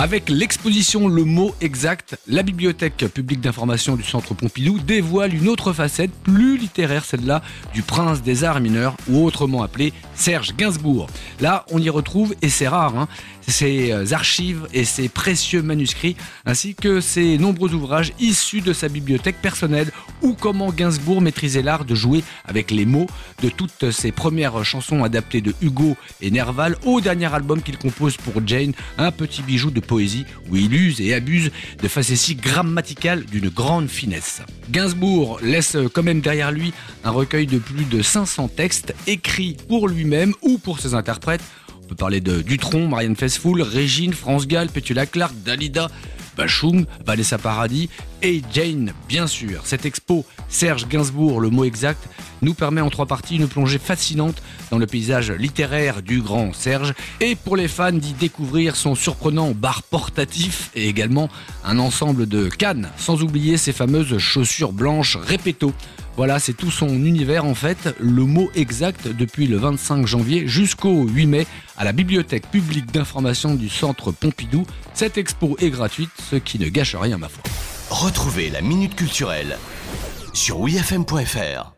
Avec l'exposition Le mot exact, la bibliothèque publique d'information du Centre Pompidou dévoile une autre facette plus littéraire, celle-là du prince des arts mineurs, ou autrement appelé Serge Gainsbourg. Là, on y retrouve, et c'est rare, hein, ses euh, archives et ses précieux manuscrits, ainsi que ses nombreux ouvrages issus de sa bibliothèque personnelle, ou comment Gainsbourg maîtrisait l'art de jouer avec les mots de toutes ses premières chansons adaptées de Hugo et Nerval au dernier album qu'il compose pour Jane, un petit bijou de poésie où il use et abuse de facéties grammaticales d'une grande finesse. Gainsbourg laisse quand même derrière lui un recueil de plus de 500 textes écrits pour lui-même ou pour ses interprètes. On peut parler de Dutron, Marianne Faithfull, Régine, France Gall, Petula Clark, Dalida, Bachung, Vanessa Paradis et Jane, bien sûr. Cette expo Serge Gainsbourg, le mot exact, nous permet en trois parties une plongée fascinante dans le paysage littéraire du grand Serge et pour les fans d'y découvrir son surprenant bar portatif et également un ensemble de cannes, sans oublier ses fameuses chaussures blanches répéto. Voilà, c'est tout son univers en fait, le mot exact depuis le 25 janvier jusqu'au 8 mai à la bibliothèque publique d'information du centre Pompidou. Cette expo est gratuite, ce qui ne gâche rien ma foi. Retrouvez la minute culturelle sur wifm.fr.